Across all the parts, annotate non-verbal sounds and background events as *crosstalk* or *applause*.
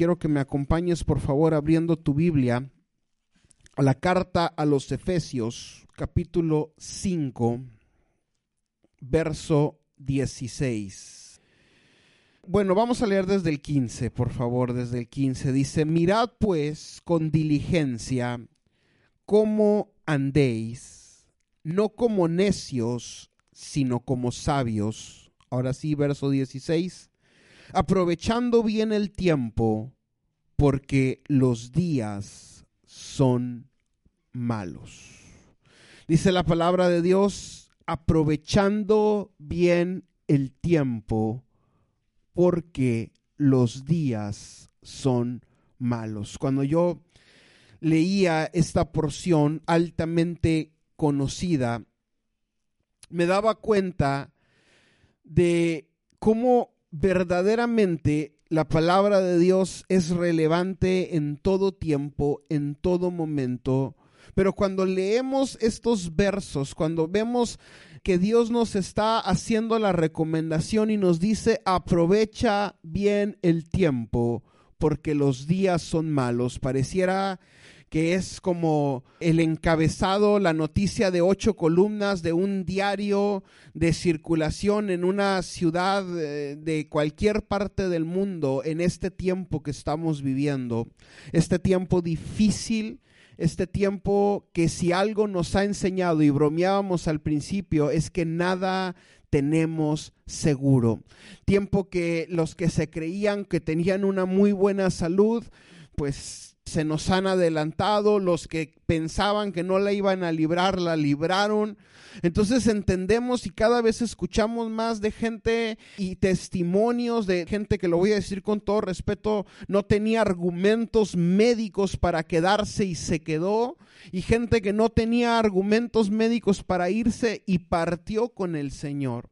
quiero que me acompañes por favor abriendo tu Biblia a la carta a los Efesios, capítulo 5, verso 16. Bueno, vamos a leer desde el 15, por favor, desde el 15. Dice, mirad pues con diligencia cómo andéis, no como necios, sino como sabios. Ahora sí, verso 16. Aprovechando bien el tiempo, porque los días son malos. Dice la palabra de Dios, aprovechando bien el tiempo, porque los días son malos. Cuando yo leía esta porción altamente conocida, me daba cuenta de cómo verdaderamente la palabra de Dios es relevante en todo tiempo, en todo momento. Pero cuando leemos estos versos, cuando vemos que Dios nos está haciendo la recomendación y nos dice, aprovecha bien el tiempo, porque los días son malos, pareciera que es como el encabezado, la noticia de ocho columnas de un diario de circulación en una ciudad eh, de cualquier parte del mundo en este tiempo que estamos viviendo, este tiempo difícil, este tiempo que si algo nos ha enseñado y bromeábamos al principio es que nada tenemos seguro. Tiempo que los que se creían que tenían una muy buena salud, pues se nos han adelantado, los que pensaban que no la iban a librar, la libraron. Entonces entendemos y cada vez escuchamos más de gente y testimonios de gente que lo voy a decir con todo respeto, no tenía argumentos médicos para quedarse y se quedó, y gente que no tenía argumentos médicos para irse y partió con el Señor.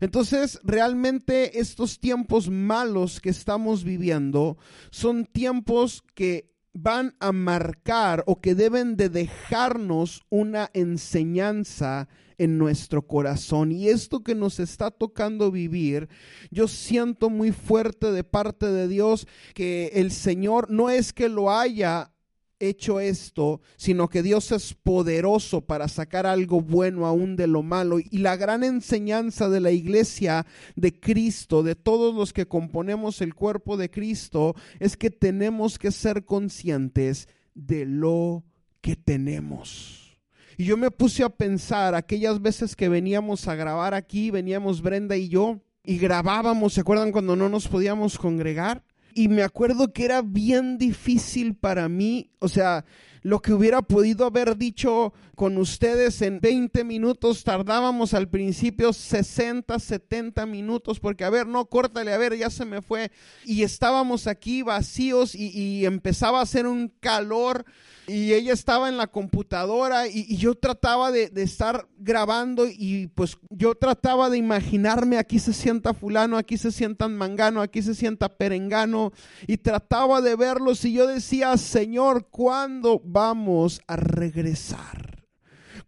Entonces, realmente estos tiempos malos que estamos viviendo son tiempos que van a marcar o que deben de dejarnos una enseñanza en nuestro corazón. Y esto que nos está tocando vivir, yo siento muy fuerte de parte de Dios que el Señor no es que lo haya hecho esto, sino que Dios es poderoso para sacar algo bueno aún de lo malo. Y la gran enseñanza de la iglesia de Cristo, de todos los que componemos el cuerpo de Cristo, es que tenemos que ser conscientes de lo que tenemos. Y yo me puse a pensar aquellas veces que veníamos a grabar aquí, veníamos Brenda y yo, y grabábamos, ¿se acuerdan cuando no nos podíamos congregar? Y me acuerdo que era bien difícil para mí, o sea, lo que hubiera podido haber dicho con ustedes en 20 minutos, tardábamos al principio 60, 70 minutos, porque a ver, no, córtale, a ver, ya se me fue. Y estábamos aquí vacíos y, empezaba a hacer un calor y ella estaba en la computadora y, yo trataba de, estar grabando y pues yo trataba de imaginarme aquí se sienta fulano, aquí se sienta mangano, aquí se sienta perengano y trataba de verlos y yo decía, Señor, ¿cuándo vamos a regresar?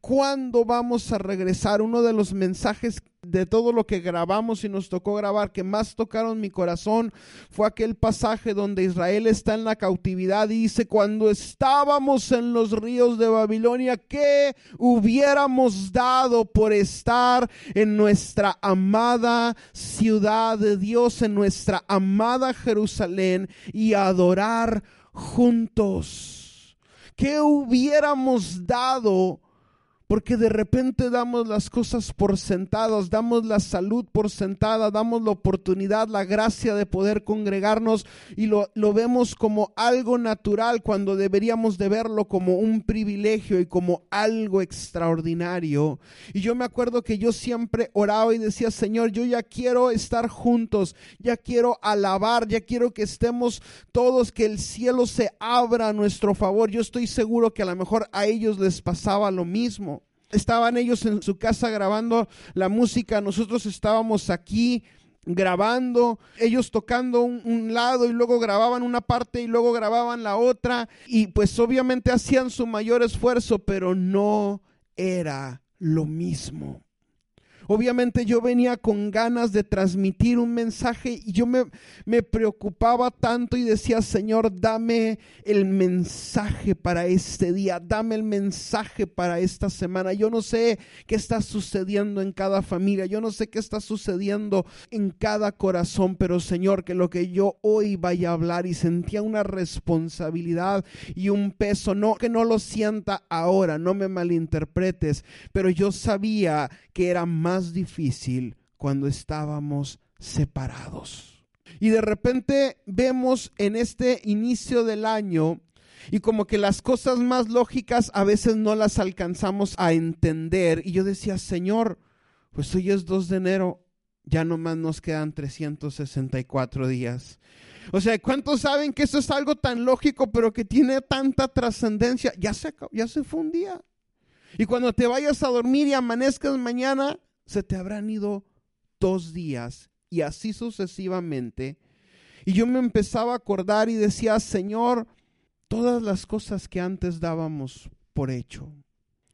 ¿Cuándo vamos a regresar? Uno de los mensajes de todo lo que grabamos y nos tocó grabar que más tocaron mi corazón fue aquel pasaje donde Israel está en la cautividad y dice, cuando estábamos en los ríos de Babilonia, ¿qué hubiéramos dado por estar en nuestra amada ciudad de Dios, en nuestra amada Jerusalén y adorar juntos? ¿Qué hubiéramos dado? Porque de repente damos las cosas por sentadas, damos la salud por sentada, damos la oportunidad, la gracia de poder congregarnos y lo, vemos como algo natural cuando deberíamos de verlo como un privilegio y como algo extraordinario. Y yo me acuerdo que yo siempre oraba y decía, Señor, yo ya quiero estar juntos, ya quiero alabar, ya quiero que estemos todos, que el cielo se abra a nuestro favor. Yo estoy seguro que a lo mejor a ellos les pasaba lo mismo. Estaban ellos en su casa grabando la música, nosotros estábamos aquí grabando, ellos tocando un, lado y luego grababan una parte y luego grababan la otra y pues obviamente hacían su mayor esfuerzo, pero no era lo mismo. Obviamente yo venía con ganas de transmitir un mensaje y yo me, me preocupaba tanto y decía, Señor, dame el mensaje para este día, dame el mensaje para esta semana. Yo no sé qué está sucediendo en cada familia, yo no sé qué está sucediendo en cada corazón, pero Señor, que lo que yo hoy vaya a hablar y sentía una responsabilidad y un peso, no que no lo sienta ahora, no me malinterpretes, pero yo sabía que era más difícil cuando estábamos separados. Y de repente vemos en este inicio del año y como que las cosas más lógicas a veces no las alcanzamos a entender. Y yo decía, Señor, pues hoy es 2 de enero, ya nomás nos quedan 364 días. O sea, ¿cuántos saben que eso es algo tan lógico, pero que tiene tanta trascendencia? Ya se, ya se fue un día. Y cuando te vayas a dormir y amanezcas mañana, se te habrán ido dos días y así sucesivamente. Y yo me empezaba a acordar y decía, Señor, todas las cosas que antes dábamos por hecho.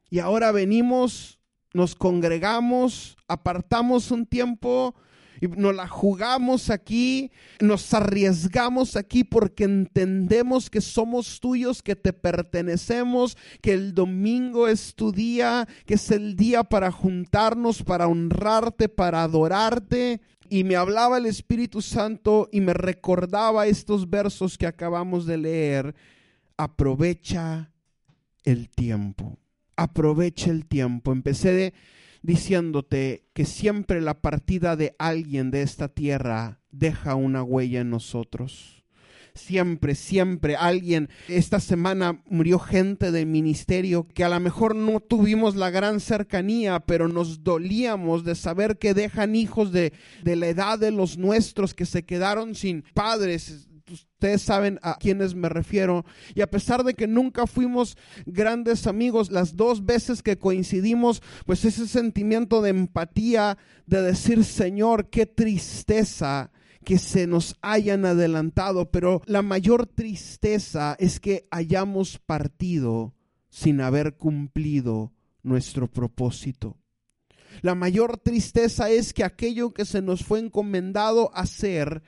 Y ahora venimos, nos congregamos, apartamos un tiempo y nos la jugamos aquí, nos arriesgamos aquí porque entendemos que somos tuyos, que te pertenecemos, que el domingo es tu día, que es el día para juntarnos, para honrarte, para adorarte. Y me hablaba el Espíritu Santo y me recordaba estos versos que acabamos de leer. Aprovecha el tiempo. Aprovecha el tiempo. Empecé de diciéndote que siempre la partida de alguien de esta tierra deja una huella en nosotros. Siempre, siempre alguien. Esta semana murió gente del ministerio que a lo mejor no tuvimos la gran cercanía, pero nos dolíamos de saber que dejan hijos de, de la edad de los nuestros que se quedaron sin padres, ustedes saben a quiénes me refiero. Y a pesar de que nunca fuimos grandes amigos, las dos veces que coincidimos, pues ese sentimiento de empatía, de decir, Señor, qué tristeza que se nos hayan adelantado, pero la mayor tristeza es que hayamos partido sin haber cumplido nuestro propósito. La mayor tristeza es que aquello que se nos fue encomendado hacer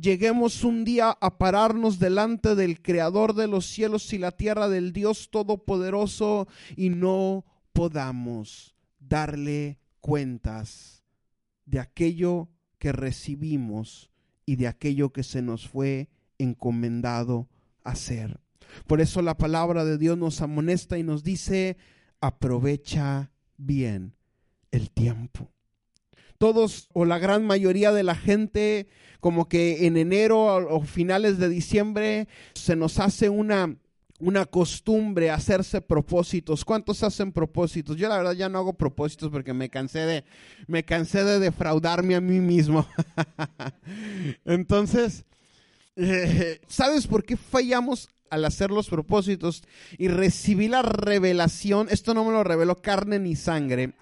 lleguemos un día a pararnos delante del Creador de los cielos y la tierra, del Dios Todopoderoso, y no podamos darle cuentas de aquello que recibimos y de aquello que se nos fue encomendado hacer. Por eso la palabra de Dios nos amonesta y nos dice, aprovecha bien el tiempo todos o la gran mayoría de la gente como que en enero o, finales de diciembre se nos hace una una costumbre hacerse propósitos. ¿Cuántos hacen propósitos? Yo la verdad ya no hago propósitos porque me cansé de me cansé de defraudarme a mí mismo. *laughs* Entonces, eh, ¿sabes por qué fallamos al hacer los propósitos y recibí la revelación? Esto no me lo reveló carne ni sangre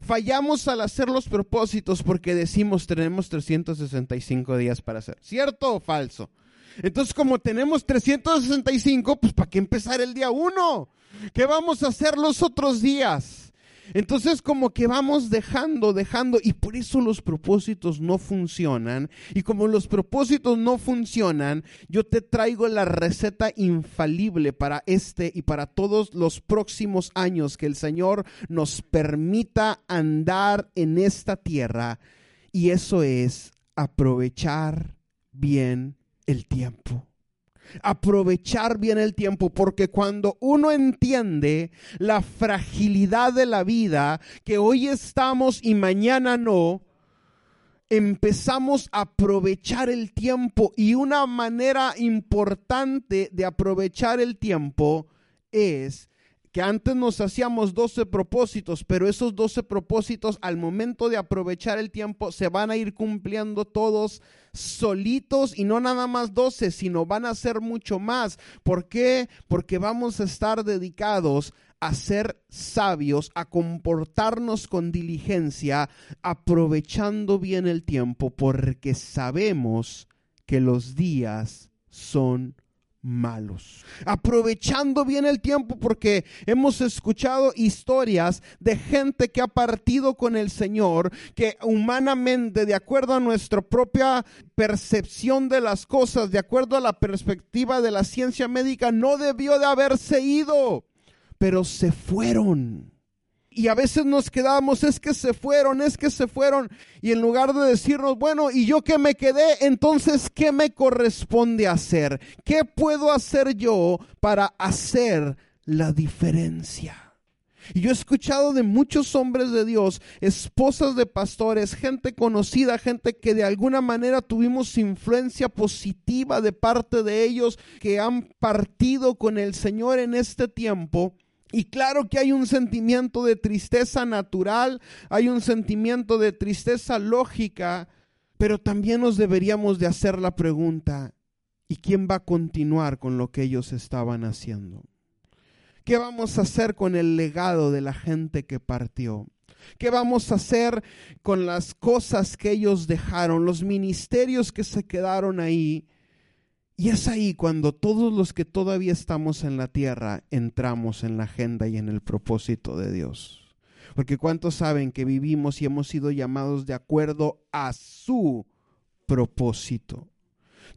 Fallamos al hacer los propósitos porque decimos tenemos 365 días para hacer. ¿Cierto o falso? Entonces, como tenemos 365, pues ¿para qué empezar el día 1? ¿Qué vamos a hacer los otros días? Entonces como que vamos dejando, dejando, y por eso los propósitos no funcionan. Y como los propósitos no funcionan, yo te traigo la receta infalible para este y para todos los próximos años que el Señor nos permita andar en esta tierra. Y eso es aprovechar bien el tiempo aprovechar bien el tiempo, porque cuando uno entiende la fragilidad de la vida, que hoy estamos y mañana no, empezamos a aprovechar el tiempo y una manera importante de aprovechar el tiempo es que antes nos hacíamos 12 propósitos, pero esos 12 propósitos al momento de aprovechar el tiempo se van a ir cumpliendo todos solitos y no nada más 12, sino van a ser mucho más. ¿Por qué? Porque vamos a estar dedicados a ser sabios, a comportarnos con diligencia, aprovechando bien el tiempo, porque sabemos que los días son malos. Aprovechando bien el tiempo porque hemos escuchado historias de gente que ha partido con el Señor, que humanamente, de acuerdo a nuestra propia percepción de las cosas, de acuerdo a la perspectiva de la ciencia médica, no debió de haberse ido, pero se fueron y a veces nos quedamos, es que se fueron, es que se fueron. Y en lugar de decirnos, bueno, y yo que me quedé, entonces, ¿qué me corresponde hacer? ¿Qué puedo hacer yo para hacer la diferencia? Y yo he escuchado de muchos hombres de Dios, esposas de pastores, gente conocida, gente que de alguna manera tuvimos influencia positiva de parte de ellos, que han partido con el Señor en este tiempo y claro que hay un sentimiento de tristeza natural, hay un sentimiento de tristeza lógica, pero también nos deberíamos de hacer la pregunta, ¿y quién va a continuar con lo que ellos estaban haciendo? ¿Qué vamos a hacer con el legado de la gente que partió? ¿Qué vamos a hacer con las cosas que ellos dejaron, los ministerios que se quedaron ahí? Y es ahí cuando todos los que todavía estamos en la tierra entramos en la agenda y en el propósito de Dios. Porque ¿cuántos saben que vivimos y hemos sido llamados de acuerdo a su propósito?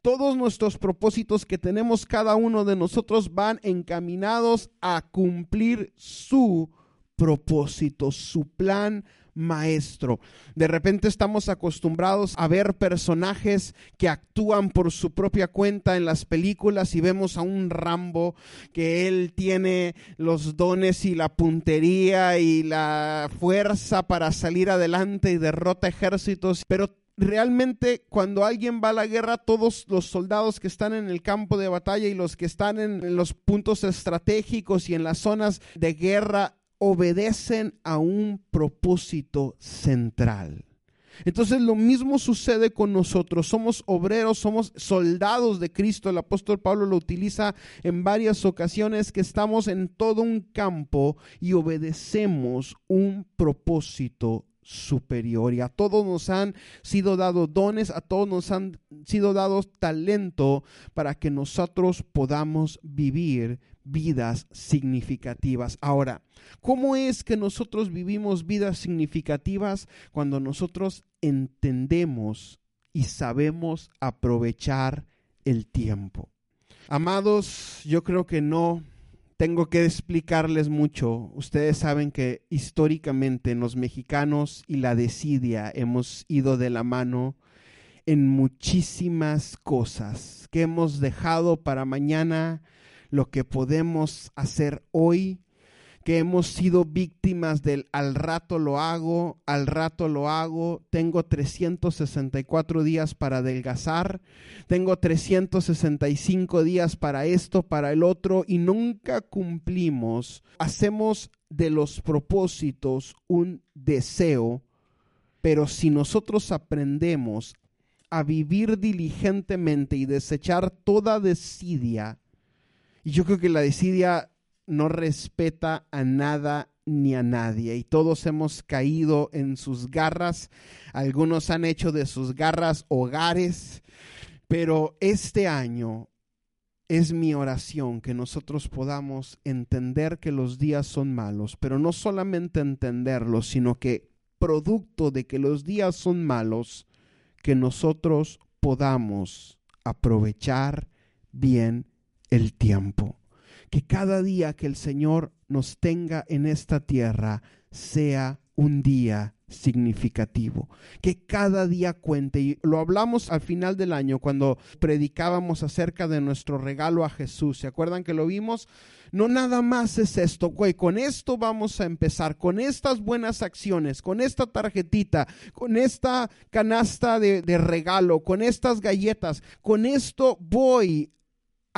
Todos nuestros propósitos que tenemos cada uno de nosotros van encaminados a cumplir su propósito, su plan maestro. De repente estamos acostumbrados a ver personajes que actúan por su propia cuenta en las películas y vemos a un Rambo que él tiene los dones y la puntería y la fuerza para salir adelante y derrota ejércitos, pero realmente cuando alguien va a la guerra, todos los soldados que están en el campo de batalla y los que están en, los puntos estratégicos y en las zonas de guerra obedecen a un propósito central. Entonces lo mismo sucede con nosotros. Somos obreros, somos soldados de Cristo. El apóstol Pablo lo utiliza en varias ocasiones que estamos en todo un campo y obedecemos un propósito superior. Y a todos nos han sido dados dones, a todos nos han sido dados talento para que nosotros podamos vivir vidas significativas. Ahora, ¿cómo es que nosotros vivimos vidas significativas cuando nosotros entendemos y sabemos aprovechar el tiempo? Amados, yo creo que no tengo que explicarles mucho. Ustedes saben que históricamente los mexicanos y la desidia hemos ido de la mano en muchísimas cosas que hemos dejado para mañana lo que podemos hacer hoy, que hemos sido víctimas del al rato lo hago, al rato lo hago, tengo 364 días para adelgazar, tengo 365 días para esto, para el otro, y nunca cumplimos. Hacemos de los propósitos un deseo, pero si nosotros aprendemos a vivir diligentemente y desechar toda desidia, y yo creo que la desidia no respeta a nada ni a nadie. Y todos hemos caído en sus garras. Algunos han hecho de sus garras hogares. Pero este año es mi oración que nosotros podamos entender que los días son malos, pero no solamente entenderlos, sino que producto de que los días son malos, que nosotros podamos aprovechar bien el tiempo. Que cada día que el Señor nos tenga en esta tierra sea un día significativo, que cada día cuente. Y lo hablamos al final del año cuando predicábamos acerca de nuestro regalo a Jesús. ¿Se acuerdan que lo vimos? No nada más es esto, güey. Con esto vamos a empezar, con estas buenas acciones, con esta tarjetita, con esta canasta de, de regalo, con estas galletas. Con esto voy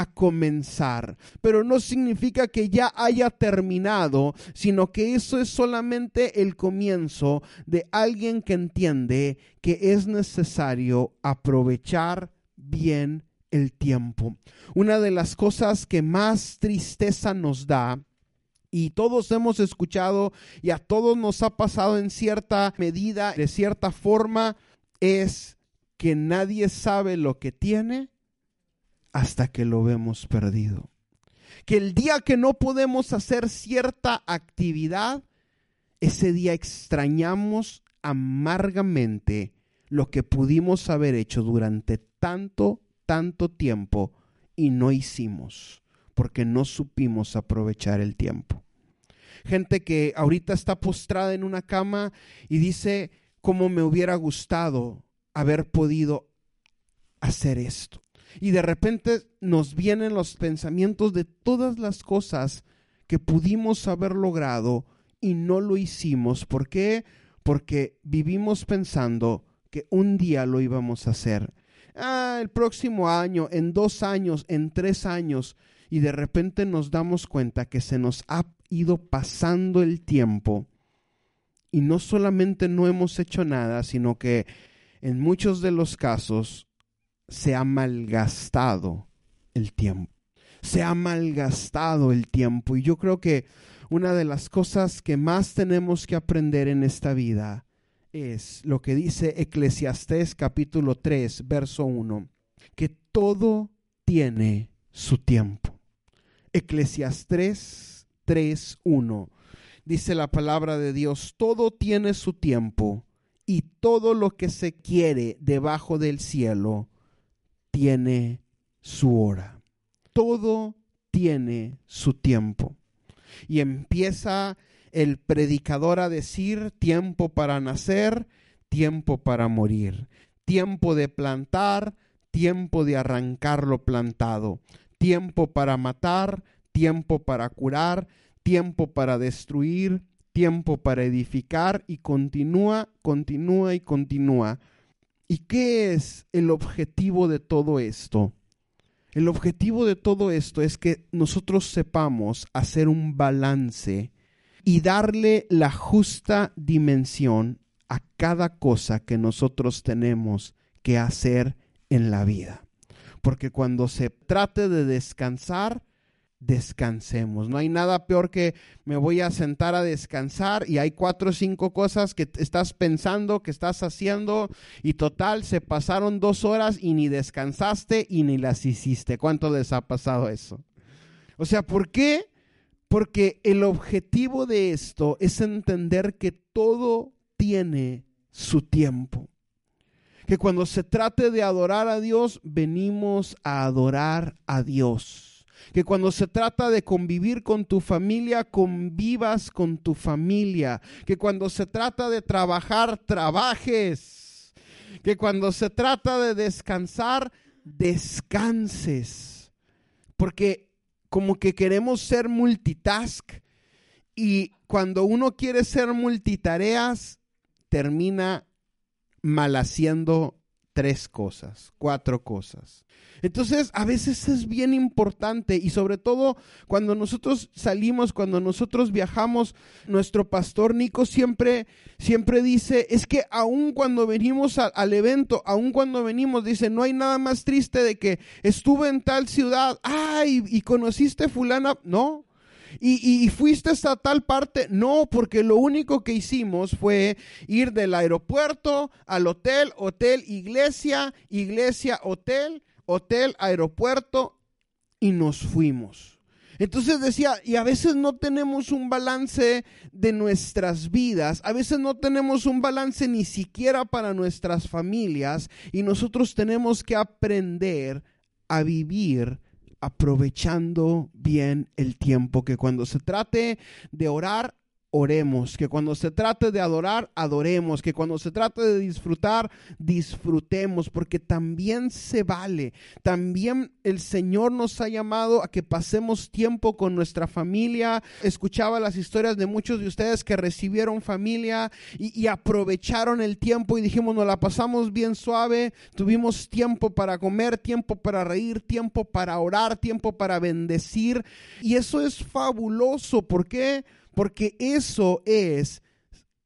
a comenzar, pero no significa que ya haya terminado, sino que eso es solamente el comienzo de alguien que entiende que es necesario aprovechar bien el tiempo. Una de las cosas que más tristeza nos da y todos hemos escuchado y a todos nos ha pasado en cierta medida, de cierta forma, es que nadie sabe lo que tiene hasta que lo vemos perdido. Que el día que no podemos hacer cierta actividad, ese día extrañamos amargamente lo que pudimos haber hecho durante tanto, tanto tiempo y no hicimos, porque no supimos aprovechar el tiempo. Gente que ahorita está postrada en una cama y dice, cómo me hubiera gustado haber podido hacer esto. Y de repente nos vienen los pensamientos de todas las cosas que pudimos haber logrado y no lo hicimos. ¿Por qué? Porque vivimos pensando que un día lo íbamos a hacer. Ah, el próximo año, en dos años, en tres años. Y de repente nos damos cuenta que se nos ha ido pasando el tiempo. Y no solamente no hemos hecho nada, sino que en muchos de los casos se ha malgastado el tiempo. Se ha malgastado el tiempo. Y yo creo que una de las cosas que más tenemos que aprender en esta vida es lo que dice Eclesiastés capítulo 3, verso 1, que todo tiene su tiempo. Eclesiastés 3, 1. Dice la palabra de Dios, todo tiene su tiempo y todo lo que se quiere debajo del cielo tiene su hora. Todo tiene su tiempo. Y empieza el predicador a decir tiempo para nacer, tiempo para morir, tiempo de plantar, tiempo de arrancar lo plantado, tiempo para matar, tiempo para curar, tiempo para destruir, tiempo para edificar y continúa, continúa y continúa. ¿Y qué es el objetivo de todo esto? El objetivo de todo esto es que nosotros sepamos hacer un balance y darle la justa dimensión a cada cosa que nosotros tenemos que hacer en la vida. Porque cuando se trate de descansar, descansemos. No hay nada peor que me voy a sentar a descansar y hay cuatro o cinco cosas que estás pensando, que estás haciendo y total, se pasaron dos horas y ni descansaste y ni las hiciste. ¿Cuánto les ha pasado eso? O sea, ¿por qué? Porque el objetivo de esto es entender que todo tiene su tiempo. Que cuando se trate de adorar a Dios, venimos a adorar a Dios. Que cuando se trata de convivir con tu familia, convivas con tu familia. Que cuando se trata de trabajar, trabajes. Que cuando se trata de descansar, descanses. Porque como que queremos ser multitask y cuando uno quiere ser multitareas, termina mal haciendo tres cosas, cuatro cosas. Entonces, a veces es bien importante y sobre todo cuando nosotros salimos, cuando nosotros viajamos, nuestro pastor Nico siempre, siempre dice, es que aun cuando venimos al evento, aun cuando venimos, dice, no hay nada más triste de que estuve en tal ciudad, ay, y conociste fulana, no, y, fuiste hasta tal parte. No, porque lo único que hicimos fue ir del aeropuerto al hotel, hotel, iglesia, iglesia, hotel, hotel, aeropuerto y nos fuimos. Entonces decía, y a veces no tenemos un balance de nuestras vidas, a veces no tenemos un balance ni siquiera para nuestras familias y nosotros tenemos que aprender a vivir aprovechando bien el tiempo, que cuando se trate de orar, oremos, que cuando se trate de adorar, adoremos, que cuando se trate de disfrutar, disfrutemos, porque también se vale. También el Señor nos ha llamado a que pasemos tiempo con nuestra familia. Escuchaba las historias de muchos de ustedes que recibieron familia y, aprovecharon el tiempo y dijimos, nos la pasamos bien suave, tuvimos tiempo para comer, tiempo para reír, tiempo para orar, tiempo para bendecir. Y eso es fabuloso. ¿Por qué? porque eso es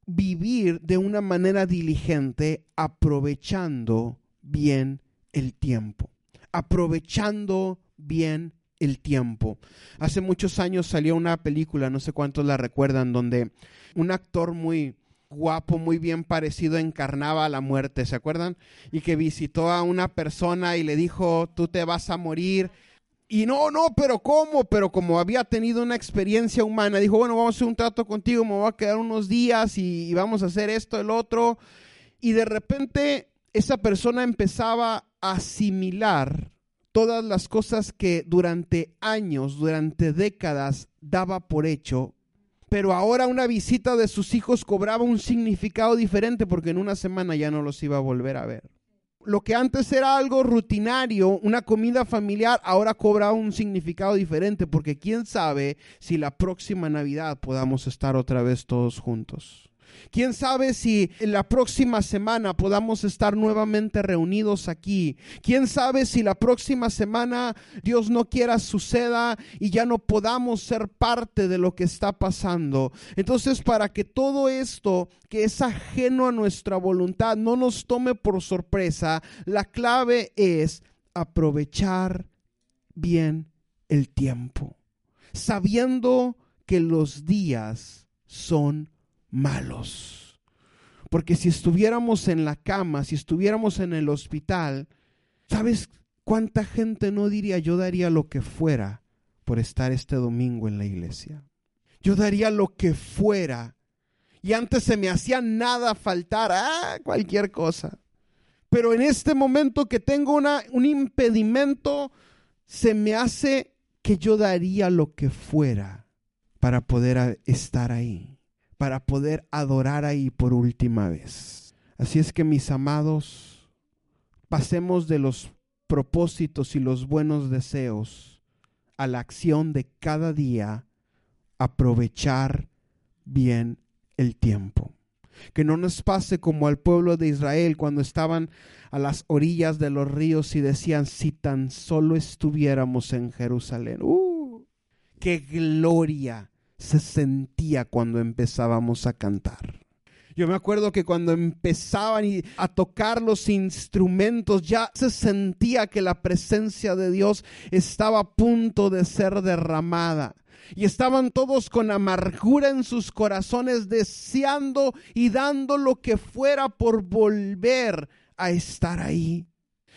vivir de una manera diligente, aprovechando bien el tiempo, aprovechando bien el tiempo. Hace muchos años salió una película, no sé cuántos la recuerdan, donde un actor muy guapo, muy bien parecido, encarnaba la muerte, ¿se acuerdan? Y que visitó a una persona y le dijo, tú te vas a morir. Y no, no, pero ¿cómo? Pero como había tenido una experiencia humana, dijo, bueno, vamos a hacer un trato contigo, me voy a quedar unos días y, y vamos a hacer esto, el otro. Y de repente esa persona empezaba a asimilar todas las cosas que durante años, durante décadas daba por hecho, pero ahora una visita de sus hijos cobraba un significado diferente porque en una semana ya no los iba a volver a ver. Lo que antes era algo rutinario, una comida familiar, ahora cobra un significado diferente porque quién sabe si la próxima Navidad podamos estar otra vez todos juntos. Quién sabe si la próxima semana podamos estar nuevamente reunidos aquí. Quién sabe si la próxima semana Dios no quiera suceda y ya no podamos ser parte de lo que está pasando. Entonces, para que todo esto que es ajeno a nuestra voluntad no nos tome por sorpresa, la clave es aprovechar bien el tiempo, sabiendo que los días son malos. Porque si estuviéramos en la cama, si estuviéramos en el hospital, ¿sabes cuánta gente no diría yo daría lo que fuera por estar este domingo en la iglesia? Yo daría lo que fuera. Y antes se me hacía nada faltar, cualquier cosa. Pero en este momento que tengo una, un impedimento, se me hace que yo daría lo que fuera para poder estar ahí para poder adorar ahí por última vez. Así es que mis amados, pasemos de los propósitos y los buenos deseos a la acción de cada día, aprovechar bien el tiempo. Que no nos pase como al pueblo de Israel cuando estaban a las orillas de los ríos y decían, si tan solo estuviéramos en Jerusalén. ¡Uh! ¡Qué gloria! Se sentía cuando empezábamos a cantar. Yo me acuerdo que cuando empezaban a tocar los instrumentos ya se sentía que la presencia de Dios estaba a punto de ser derramada. Y estaban todos con amargura en sus corazones, deseando y dando lo que fuera por volver a estar ahí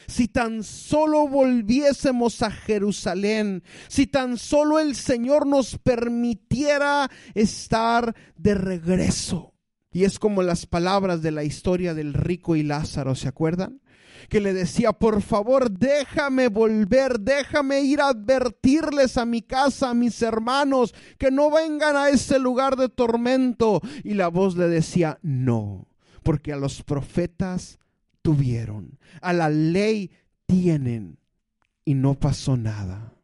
si tan solo volviésemos a Jerusalén, si tan solo el Señor nos permitiera estar de regreso. Y es como las palabras de la historia del rico y Lázaro, ¿se acuerdan? que le decía, por favor, déjame volver, déjame ir a advertirles a mi casa, a mis hermanos, que no vengan a ese lugar de tormento. Y la voz le decía, no, porque a los profetas tuvieron, a la ley tienen y no pasó nada.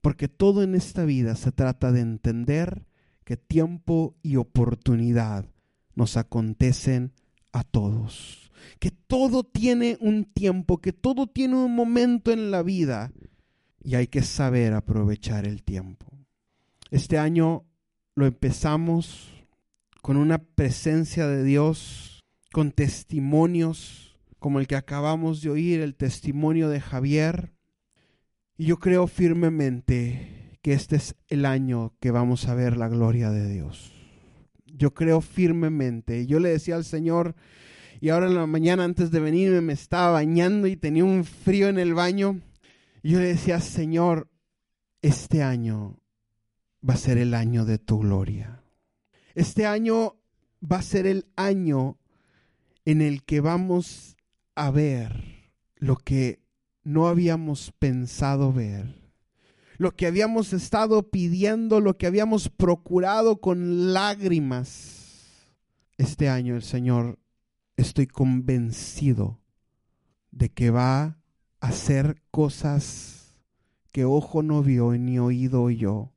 Porque todo en esta vida se trata de entender que tiempo y oportunidad nos acontecen a todos. Que todo tiene un tiempo, que todo tiene un momento en la vida y hay que saber aprovechar el tiempo. Este año lo empezamos con una presencia de Dios, con testimonios como el que acabamos de oír, el testimonio de Javier. Y yo creo firmemente que este es el año que vamos a ver la gloria de Dios. Yo creo firmemente. Yo le decía al Señor, y ahora en la mañana antes de venirme me estaba bañando y tenía un frío en el baño. Y yo le decía, Señor, este año va a ser el año de tu gloria. Este año va a ser el año en el que vamos a ver lo que no habíamos pensado ver, lo que habíamos estado pidiendo, lo que habíamos procurado con lágrimas. Este año el Señor, estoy convencido de que va a hacer cosas que ojo no vio ni oído oyó,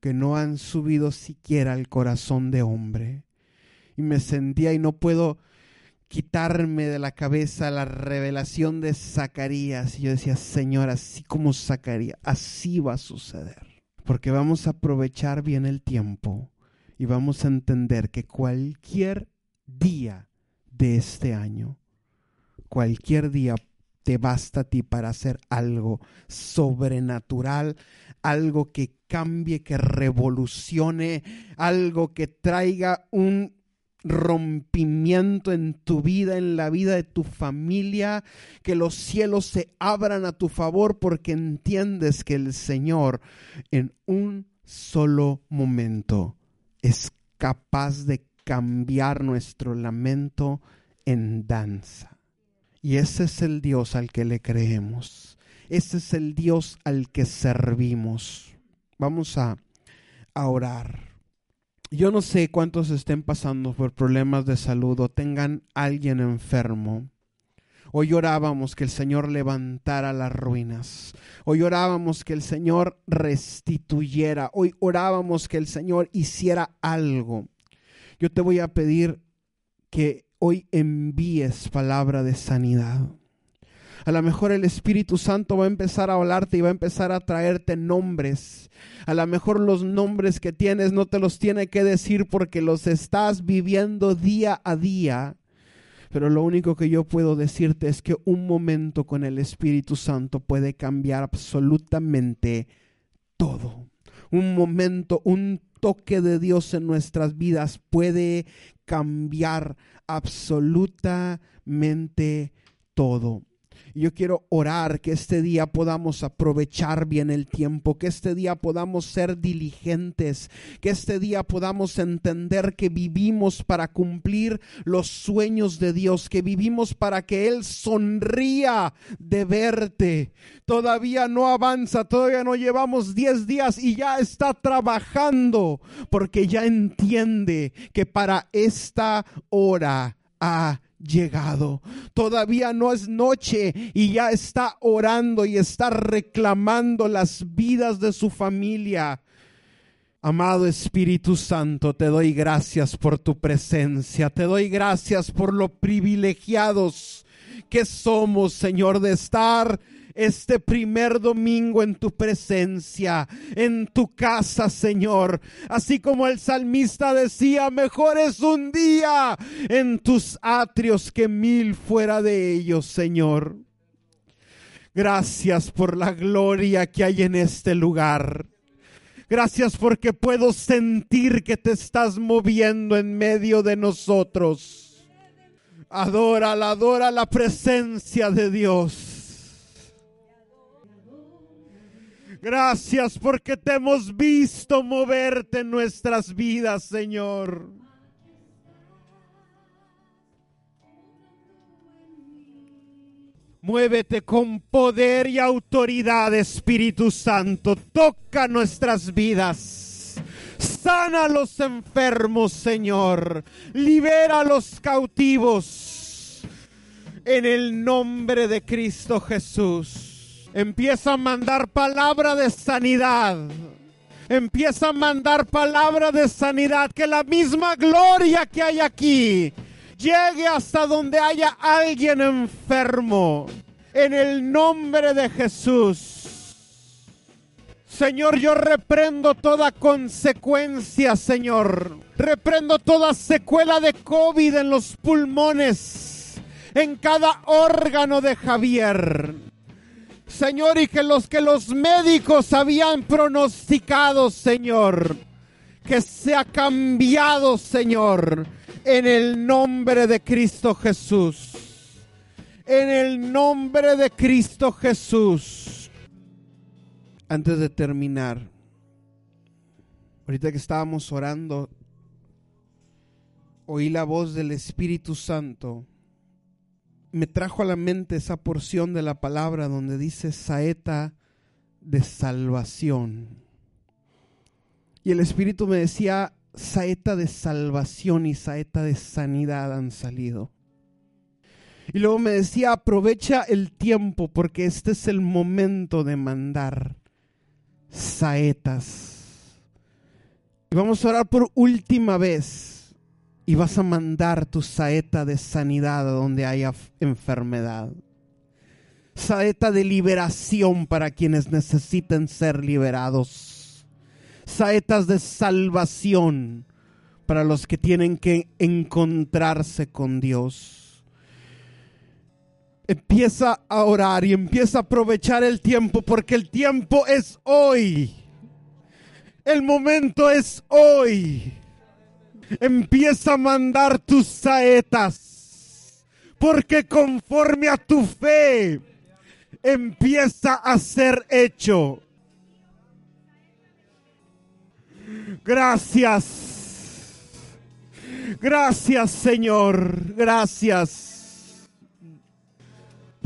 que no han subido siquiera al corazón de hombre. Y me sentía y no puedo quitarme de la cabeza la revelación de Zacarías. Y yo decía, Señor, así como Zacarías, así va a suceder. Porque vamos a aprovechar bien el tiempo y vamos a entender que cualquier día de este año, cualquier día te basta a ti para hacer algo sobrenatural, algo que cambie, que revolucione, algo que traiga un rompimiento en tu vida, en la vida de tu familia, que los cielos se abran a tu favor porque entiendes que el Señor en un solo momento es capaz de cambiar nuestro lamento en danza. Y ese es el Dios al que le creemos. Ese es el Dios al que servimos. Vamos a, orar. Yo no sé cuántos estén pasando por problemas de salud o tengan alguien enfermo. Hoy orábamos que el Señor levantara las ruinas. Hoy orábamos que el Señor restituyera. Hoy orábamos que el Señor hiciera algo. Yo te voy a pedir que hoy envíes palabra de sanidad. A lo mejor el Espíritu Santo va a empezar a hablarte y va a empezar a traerte nombres. A lo mejor los nombres que tienes no te los tiene que decir porque los estás viviendo día a día. Pero lo único que yo puedo decirte es que un momento con el Espíritu Santo puede cambiar absolutamente todo. Un momento, un toque de Dios en nuestras vidas puede cambiar absolutamente todo yo quiero orar que este día podamos aprovechar bien el tiempo, que este día podamos ser diligentes, que este día podamos entender que vivimos para cumplir los sueños de Dios, que vivimos para que Él sonría de verte. Todavía no avanza, todavía no llevamos 10 días y ya está trabajando porque ya entiende que para esta hora ha llegado. Todavía no es noche y ya está orando y está reclamando las vidas de su familia. Amado Espíritu Santo, te doy gracias por tu presencia, te doy gracias por lo privilegiados que somos, Señor, de estar este primer domingo en tu presencia, en tu casa, Señor. Así como el salmista decía, mejor es un día en tus atrios que mil fuera de ellos, Señor. Gracias por la gloria que hay en este lugar. Gracias porque puedo sentir que te estás moviendo en medio de nosotros. Adora, adora la presencia de Dios. Gracias porque te hemos visto moverte en nuestras vidas, Señor. Muévete con poder y autoridad, Espíritu Santo. Toca nuestras vidas. Sana a los enfermos, Señor. Libera a los cautivos. En el nombre de Cristo Jesús. Empieza a mandar palabra de sanidad. Empieza a mandar palabra de sanidad. Que la misma gloria que hay aquí llegue hasta donde haya alguien enfermo. En el nombre de Jesús. Señor, yo reprendo toda consecuencia, Señor. Reprendo toda secuela de COVID en los pulmones, en cada órgano de Javier. Señor, y que los que los médicos habían pronosticado, Señor, que se ha cambiado, Señor, en el nombre de Cristo Jesús. En el nombre de Cristo Jesús. Antes de terminar, ahorita que estábamos orando, oí la voz del Espíritu Santo me trajo a la mente esa porción de la palabra donde dice saeta de salvación. Y el Espíritu me decía, saeta de salvación y saeta de sanidad han salido. Y luego me decía, aprovecha el tiempo porque este es el momento de mandar saetas. Y vamos a orar por última vez y vas a mandar tu saeta de sanidad donde haya enfermedad. Saeta de liberación para quienes necesiten ser liberados. Saetas de salvación para los que tienen que encontrarse con Dios. Empieza a orar y empieza a aprovechar el tiempo porque el tiempo es hoy. El momento es hoy. Empieza a mandar tus saetas, porque conforme a tu fe empieza a ser hecho. Gracias. Gracias Señor. Gracias.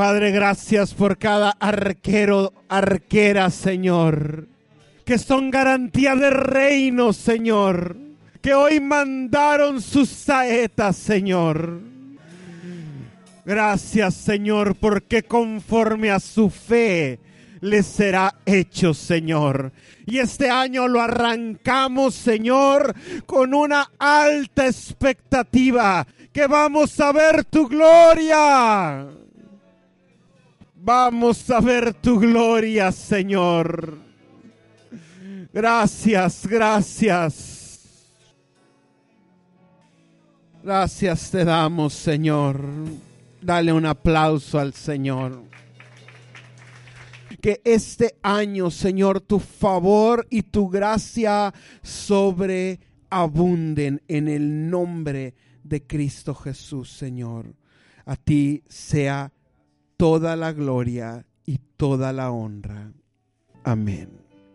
Padre, gracias por cada arquero, arquera, Señor, que son garantía de reino, Señor, que hoy mandaron sus saetas, Señor. Gracias, Señor, porque conforme a su fe les será hecho, Señor. Y este año lo arrancamos, Señor, con una alta expectativa, que vamos a ver tu gloria. Vamos a ver tu gloria, Señor. Gracias, gracias. Gracias te damos, Señor. Dale un aplauso al Señor. Que este año, Señor, tu favor y tu gracia sobreabunden en el nombre de Cristo Jesús, Señor. A ti sea toda la gloria y toda la honra. Amén.